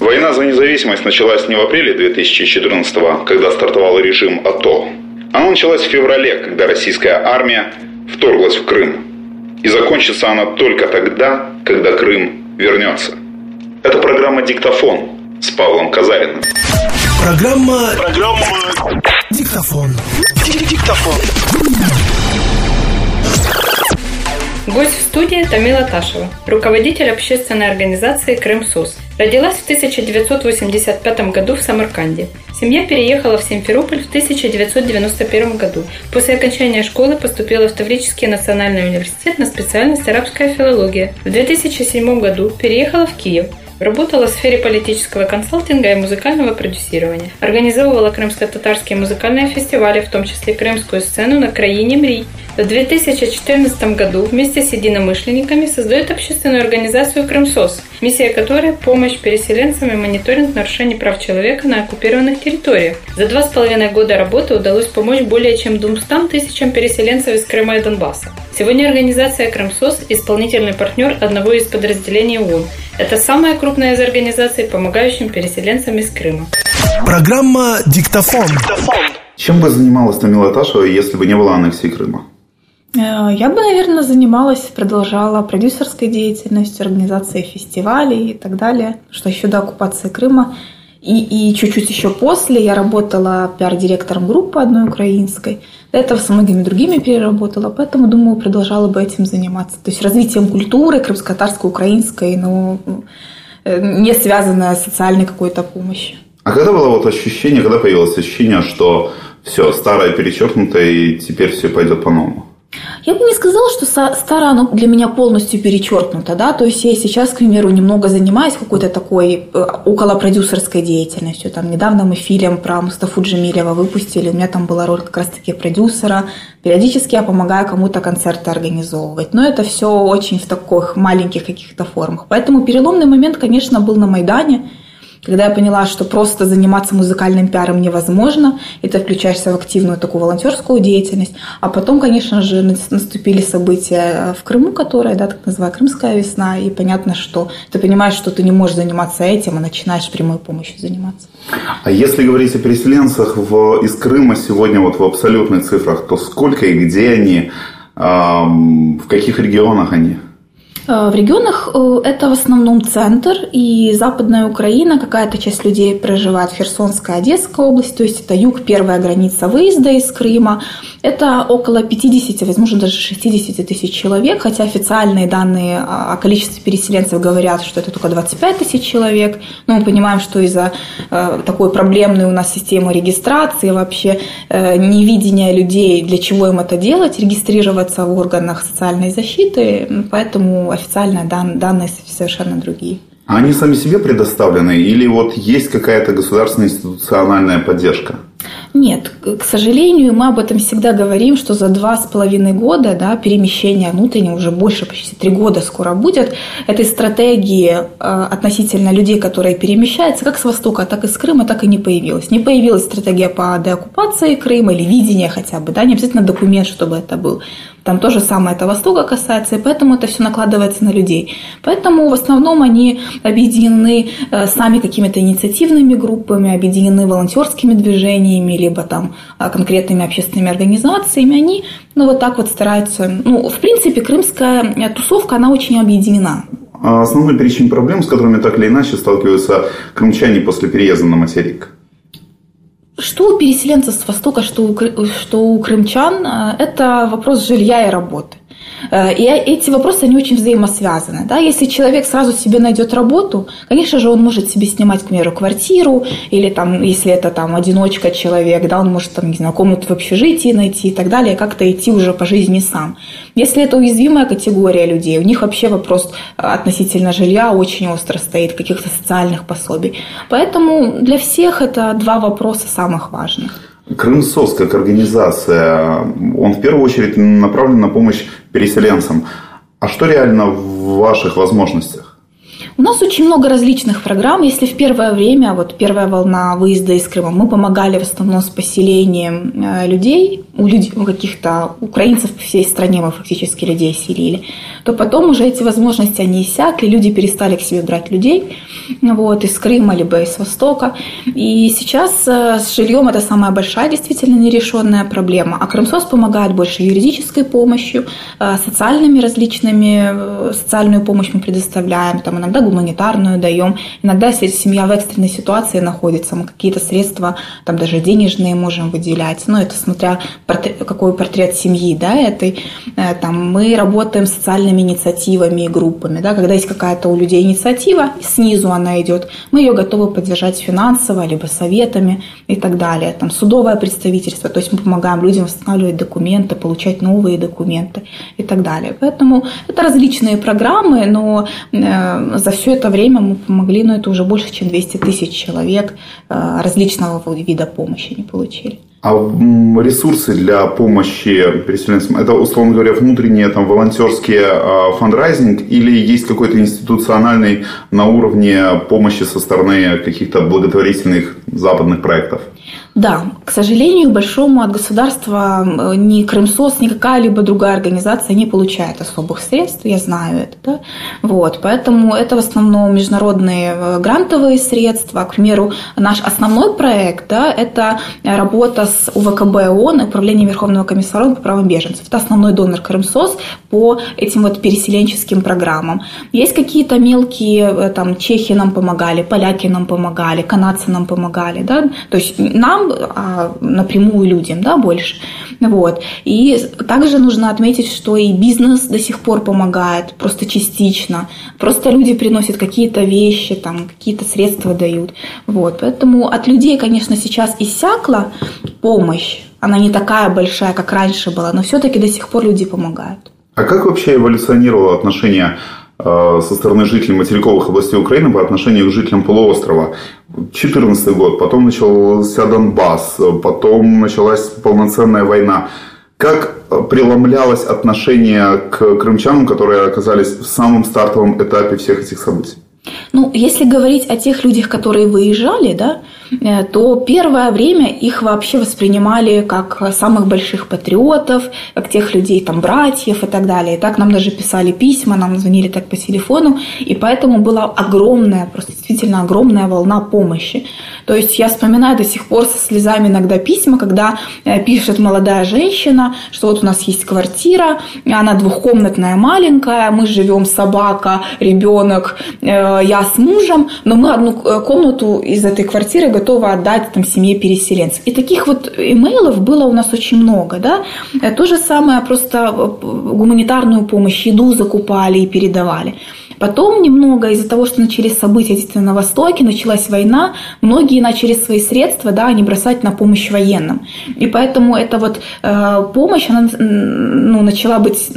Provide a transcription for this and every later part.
Война за независимость началась не в апреле 2014 когда стартовал режим АТО. Она началась в феврале, когда российская армия вторглась в Крым. И закончится она только тогда, когда Крым вернется. Это программа «Диктофон» с Павлом Казариным. Программа... Программа... Диктофон. Диктофон. Гость в студии Тамила Ташева, руководитель общественной организации «Крым-СУС». Родилась в 1985 году в Самарканде. Семья переехала в Симферополь в 1991 году. После окончания школы поступила в Таврический национальный университет на специальность арабская филология. В 2007 году переехала в Киев, Работала в сфере политического консалтинга и музыкального продюсирования. Организовывала крымско-татарские музыкальные фестивали, в том числе крымскую сцену на краине Мри. В 2014 году вместе с единомышленниками создает общественную организацию «Крымсос», миссия которой – помощь переселенцам и мониторинг нарушений прав человека на оккупированных территориях. За два с половиной года работы удалось помочь более чем 200 тысячам переселенцев из Крыма и Донбасса. Сегодня организация «Крымсос» – исполнительный партнер одного из подразделений ООН. Это самая крупная из организаций, помогающим переселенцам из Крыма. Программа «Диктофон». Чем бы занималась Тамила Ташева, если бы не было аннексии Крыма? Э, я бы, наверное, занималась, продолжала продюсерской деятельностью, организацией фестивалей и так далее, что еще до оккупации Крыма. И, чуть-чуть еще после я работала пиар-директором группы одной украинской. До этого со многими другими переработала, поэтому, думаю, продолжала бы этим заниматься. То есть развитием культуры крымско-татарской, украинской, но э, не связанная с социальной какой-то помощью. А когда было вот ощущение, когда появилось ощущение, что все, старое перечеркнуто, и теперь все пойдет по-новому? Я бы не сказала, что старое оно для меня полностью перечеркнуто, да, то есть я сейчас, к примеру, немного занимаюсь какой-то такой э, около продюсерской деятельностью. Там недавно мы фильм про Мустафу Джемилева выпустили, у меня там была роль как раз-таки продюсера. Периодически я помогаю кому-то концерты организовывать, но это все очень в таких маленьких каких-то формах. Поэтому переломный момент, конечно, был на Майдане, когда я поняла, что просто заниматься музыкальным пиаром невозможно, и ты включаешься в активную такую волонтерскую деятельность. А потом, конечно же, наступили события в Крыму, которые, да, так называемая Крымская весна, и понятно, что ты понимаешь, что ты не можешь заниматься этим, а начинаешь прямой помощью заниматься. А если говорить о переселенцах в, из Крыма сегодня вот в абсолютных цифрах, то сколько и где они, э, в каких регионах они? Э, в регионах э, это в основном центр и западная Украина. Какая-то часть людей проживает в Херсонской, Одесской области, то есть это юг, первая граница выезда из Крыма. Это около 50, возможно, даже 60 тысяч человек, хотя официальные данные о количестве переселенцев говорят, что это только 25 тысяч человек. Но мы понимаем, что из-за э, такой проблемной у нас системы регистрации, вообще невидения людей, для чего им это делать, регистрироваться в органах социальной защиты, поэтому официальные дан, данные совершенно другие. А они сами себе предоставлены или вот есть какая-то государственная институциональная поддержка? Нет, к сожалению, мы об этом всегда говорим, что за два с половиной года да, перемещения внутреннего, уже больше, почти три года скоро будет, этой стратегии э, относительно людей, которые перемещаются, как с Востока, так и с Крыма, так и не появилась. Не появилась стратегия по деоккупации Крыма или видение хотя бы, да, не обязательно документ, чтобы это был. Там то же самое это Востока касается, и поэтому это все накладывается на людей. Поэтому в основном они объединены э, сами какими-то инициативными группами, объединены волонтерскими движениями, либо там а, конкретными общественными организациями, они ну, вот так вот стараются. Ну, в принципе, крымская тусовка, она очень объединена. А основной перечень проблем, с которыми так или иначе сталкиваются крымчане после переезда на материк? Что у переселенцев с Востока, что у, что у крымчан, а, это вопрос жилья и работы. Э, и эти вопросы, они очень взаимосвязаны. Да? Если человек сразу себе найдет работу, конечно же, он может себе снимать, к примеру, квартиру, или там, если это там одиночка человек, да, он может там, не знаю, комнату в общежитии найти и так далее, как-то идти уже по жизни сам. Если это уязвимая категория людей, у них вообще вопрос относительно жилья очень остро стоит, каких-то социальных пособий. Поэтому для всех это два вопроса самых важных. Крымсос как организация, он в первую очередь направлен на помощь переселенцам. А что реально в ваших возможностях? У нас очень много различных программ. Если в первое время, вот первая волна выезда из Крыма, мы помогали в основном с поселением э, людей, у, людей, у каких-то украинцев по всей стране мы фактически людей селили, то потом уже эти возможности, они иссякли, люди перестали к себе брать людей вот, из Крыма либо из Востока. И сейчас э, с жильем это самая большая действительно нерешенная проблема. А Крымсос помогает больше юридической помощью, э, социальными различными, социальную помощь мы предоставляем, там иногда гуманитарную даем. Иногда, если семья в экстренной ситуации находится, мы какие-то средства, там даже денежные можем выделять. Ну, это смотря какой портрет семьи, да, этой. Э, там, мы работаем с социальными инициативами и группами, да, когда есть какая-то у людей инициатива, снизу она идет, мы ее готовы поддержать финансово, либо советами и так далее. Там, судовое представительство, то есть мы помогаем людям восстанавливать документы, получать новые документы и так далее. Поэтому это различные программы, но э, за все это время мы помогли, но это уже больше, чем 200 тысяч человек э, различного вида помощи не получили. А ресурсы для помощи переселенцам, это, условно говоря, внутренние там, волонтерские э, фандрайзинг или есть какой-то институциональный на уровне помощи со стороны каких-то благотворительных западных проектов? Да, к сожалению, большому от государства ни Крымсос, ни какая-либо другая организация не получает особых средств, я знаю это. Да? Вот, поэтому это в основном международные э, грантовые средства. К примеру, наш основной проект да, – это работа с УВКБ ООН, Управлением Верховного комиссара по правам беженцев. Это основной донор Крымсос по этим вот переселенческим программам. Есть какие-то мелкие, э, там, чехи нам помогали, поляки нам помогали, канадцы нам помогали. Да? То есть нам нам, а напрямую людям, да, больше. Вот. И также нужно отметить, что и бизнес до сих пор помогает, просто частично. Просто люди приносят какие-то вещи, там, какие-то средства дают. Вот. Поэтому от людей, конечно, сейчас иссякла помощь. Она не такая большая, как раньше была, но все-таки до сих пор люди помогают. А как вообще эволюционировало отношение Э, со стороны жителей материковых областей Украины по отношению к жителям полуострова. 2014 год, потом начался Донбасс, потом началась полноценная война. Как преломлялось отношение к крымчанам, которые оказались в самом стартовом этапе всех этих событий? Ну, если говорить о тех людях, которые выезжали, да, э, то первое время их вообще воспринимали как самых больших патриотов, как тех людей, там, братьев и так далее. И так нам даже писали письма, нам звонили так по телефону, и поэтому была огромная, просто действительно огромная волна помощи. То есть я вспоминаю до сих пор со слезами иногда письма, когда э, пишет молодая женщина, что вот у нас есть квартира, она двухкомнатная, маленькая, мы живем собака, ребенок, э, я с мужем, но мы одну э, комнату из этой квартиры готовы отдать там, семье переселенцев. И таких вот имейлов было у нас очень много. Да? То же самое, просто гуманитарную помощь, еду закупали и передавали. Потом немного из-за того, что начались события действительно на Востоке, началась война, многие начали свои средства, да, не бросать на помощь военным. И поэтому эта вот э, помощь, она ну, начала быть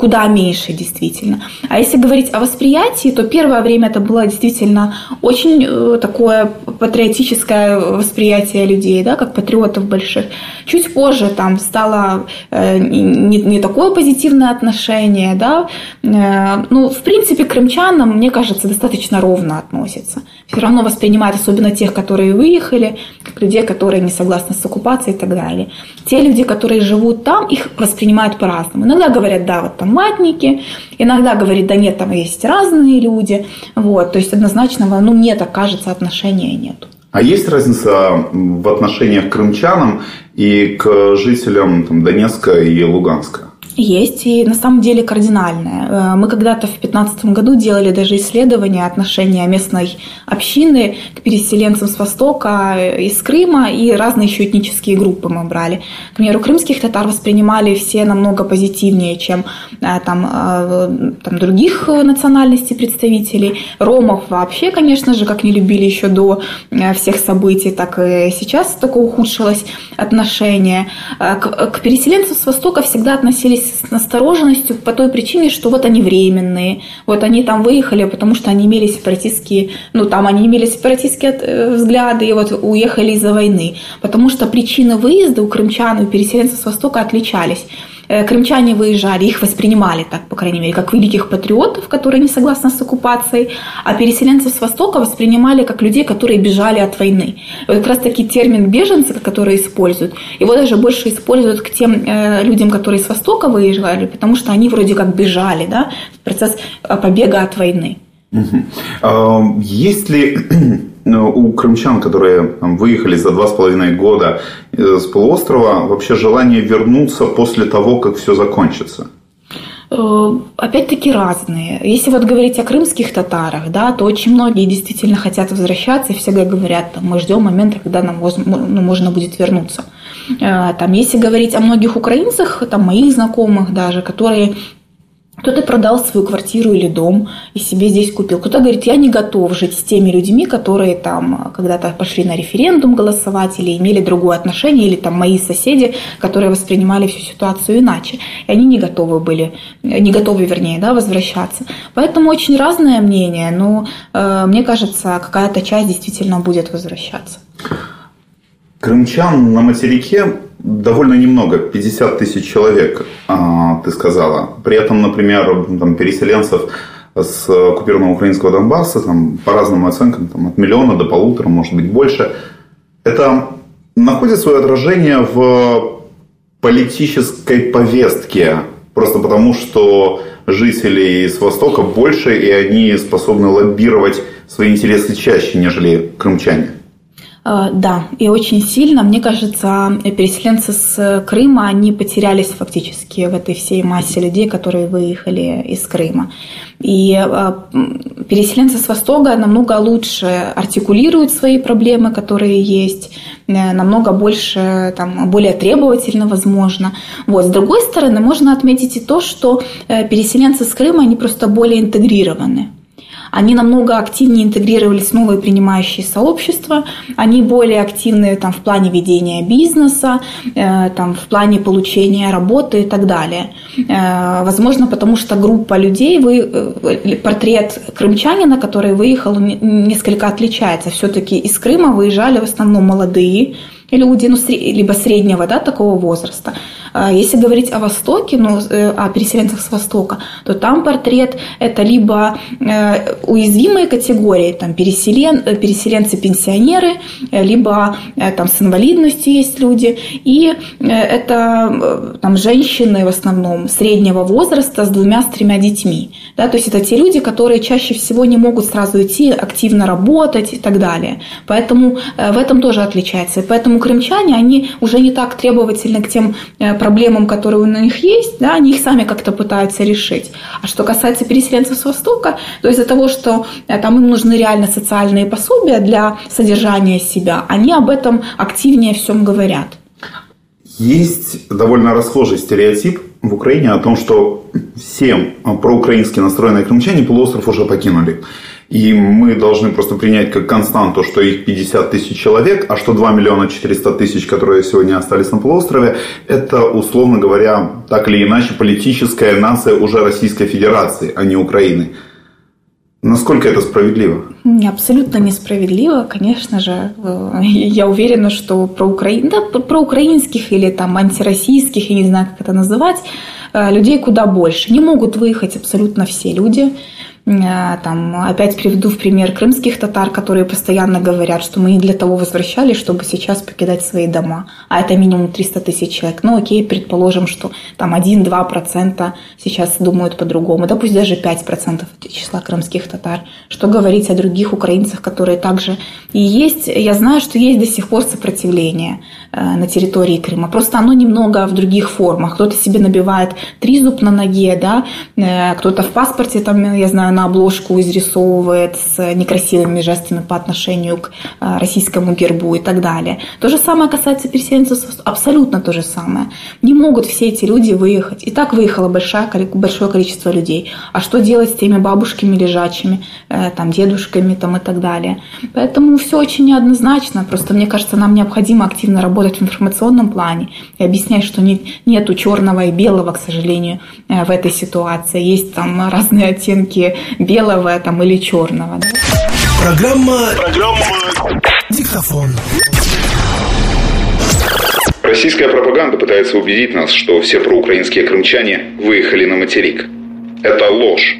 куда меньше действительно. А если говорить о восприятии, то первое время это было действительно очень э, такое патриотическое восприятие людей, да, как патриотов больших. Чуть позже там стало э, не, не такое позитивное отношение, да. Э, ну, в принципе, Крым крымчанам, мне кажется, достаточно ровно относятся. Все равно воспринимают, особенно тех, которые выехали, как людей, которые не согласны с оккупацией и так далее. Те люди, которые живут там, их воспринимают по-разному. Иногда говорят, да, вот там матники, иногда говорят, да нет, там есть разные люди. Вот, то есть однозначного, ну, мне так кажется, отношения нет. А есть разница в отношениях к крымчанам и к жителям там, Донецка и Луганска? Есть, и на самом деле кардинальное. Э, мы когда-то в 2015 году делали даже исследование отношения местной общины к переселенцам с Востока, э, из Крыма, и разные еще этнические группы мы брали. К примеру, крымских татар воспринимали все намного позитивнее, чем э, там, там других национальностей представителей. Ромов вообще, конечно же, как не любили еще до всех событий, так и сейчас такое ухудшилось отношение. К, к переселенцам с Востока всегда относились с настороженностью по той причине, что вот они временные, вот они там выехали, потому что они имели сепаратистские, ну там они имели сепаратистские э, взгляды и вот уехали из-за войны, потому что причины выезда у крымчан и переселенцев с Востока отличались. Э, крымчане выезжали, их воспринимали так, по крайней мере, как великих патриотов, которые не согласны с оккупацией, а переселенцев с Востока воспринимали как людей, которые бежали от войны. Вот как раз таки термин беженцы, который используют, его даже больше используют к тем э, людям, которые с Востока выезжали, потому что они вроде как бежали, да, процесс э, побега от войны. Угу. Есть ли у крымчан, которые выехали за два с половиной года э, с полуострова, вообще желание вернуться после того, как все закончится? Э, опять-таки разные. Если вот говорить о крымских татарах, да, то очень многие действительно хотят возвращаться и всегда говорят, там, мы ждем момента, когда нам ну, можно будет вернуться. Э, там, если говорить о многих украинцах, там, моих знакомых даже, которые кто-то продал свою квартиру или дом и себе здесь купил. Кто-то говорит, я не готов жить с теми людьми, которые там когда-то пошли на референдум голосовать или имели другое отношение, или там мои соседи, которые воспринимали всю ситуацию иначе. И они не готовы были, не готовы, вернее, да, возвращаться. Поэтому очень разное мнение, но э, мне кажется, какая-то часть действительно будет возвращаться. Крымчан на материке довольно немного, 50 тысяч человек, а, ты сказала. При этом, например, там, переселенцев с оккупированного украинского Донбасса, там, по разным оценкам, там, от миллиона до полутора, может быть, больше. Это находит свое отражение в политической повестке, просто потому что жителей с Востока больше, и они способны лоббировать свои интересы чаще, нежели крымчане. Э, да, и очень сильно, мне кажется, переселенцы с Крыма, они потерялись фактически в этой всей массе людей, которые выехали из Крыма. И э, переселенцы с Востока намного лучше артикулируют свои проблемы, которые есть, э, намного больше, там, более требовательно, возможно. Вот. С другой стороны, можно отметить и то, что переселенцы с Крыма, они просто более интегрированы они намного активнее интегрировались в новые принимающие сообщества, они более активны там, в плане ведения бизнеса, э, там, в плане получения работы и так далее. Э, возможно, потому что группа людей, вы, э, портрет крымчанина, который выехал, несколько отличается. Все-таки из Крыма выезжали в основном молодые, люди, ну, либо среднего, да, такого возраста. А если говорить о Востоке, ну, э, о переселенцах с Востока, то там портрет это либо э, уязвимые категории, там переселен, э, переселенцы-пенсионеры, либо там с инвалидностью есть люди, и это там женщины в основном среднего возраста с двумя, с тремя детьми. Да, то есть это те люди, которые чаще всего не могут сразу идти активно работать и так далее. Поэтому в этом тоже отличается. И поэтому крымчане, они уже не так требовательны к тем э, проблемам, которые у них есть, да, они их сами как-то пытаются решить. А что касается переселенцев с Востока, то из-за того, что э, там им нужны реально социальные пособия для содержания себя, они об этом активнее всем говорят. Есть довольно расхожий стереотип в Украине о том, что все проукраински настроенные крымчане полуостров уже покинули. И мы должны просто принять как константу, что их 50 тысяч человек, а что 2 миллиона 400 тысяч, которые сегодня остались на полуострове, это, условно говоря, так или иначе, политическая нация уже Российской Федерации, а не Украины. Насколько это справедливо? Абсолютно несправедливо, конечно же. Э, я уверена, что про, Украин... да, про украинских или там антироссийских, я не знаю, как это называть, э, людей куда больше. Не могут выехать абсолютно все люди. Э, там, опять приведу в пример крымских татар, которые постоянно говорят, что мы не для того возвращались, чтобы сейчас покидать свои дома. А это минимум 300 тысяч человек. Ну окей, предположим, что там 1-2% сейчас думают по-другому. Да пусть даже 5% числа крымских татар. Что говорить о других украинцах, которые также и есть. Я знаю, что есть до сих пор сопротивление на территории Крыма. Просто оно немного в других формах. Кто-то себе набивает три зуб на ноге, да, э, кто-то в паспорте, там, я знаю, на обложку изрисовывает с некрасивыми жестами по отношению к э, российскому гербу и так далее. То же самое касается переселенцев, абсолютно то же самое. Не могут все эти люди выехать. И так выехало большое, большое количество людей. А что делать с теми бабушками лежачими, э, там, дедушками там, и так далее? Поэтому все очень неоднозначно. Просто мне кажется, нам необходимо активно работать в информационном плане и объяснять, что нет, нету черного и белого, к сожалению, э, в этой ситуации. Есть там разные оттенки белого там, или черного. Да? Программа... Программа... Диктофон. Российская пропаганда пытается убедить нас, что все проукраинские крымчане выехали на материк. Это ложь.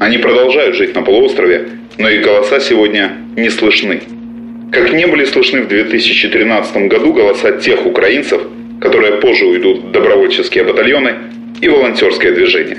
Они продолжают жить на полуострове, но их голоса сегодня не слышны. Как не были слышны в 2013 году голоса тех украинцев, которые позже уйдут в добровольческие батальоны и волонтерское движение.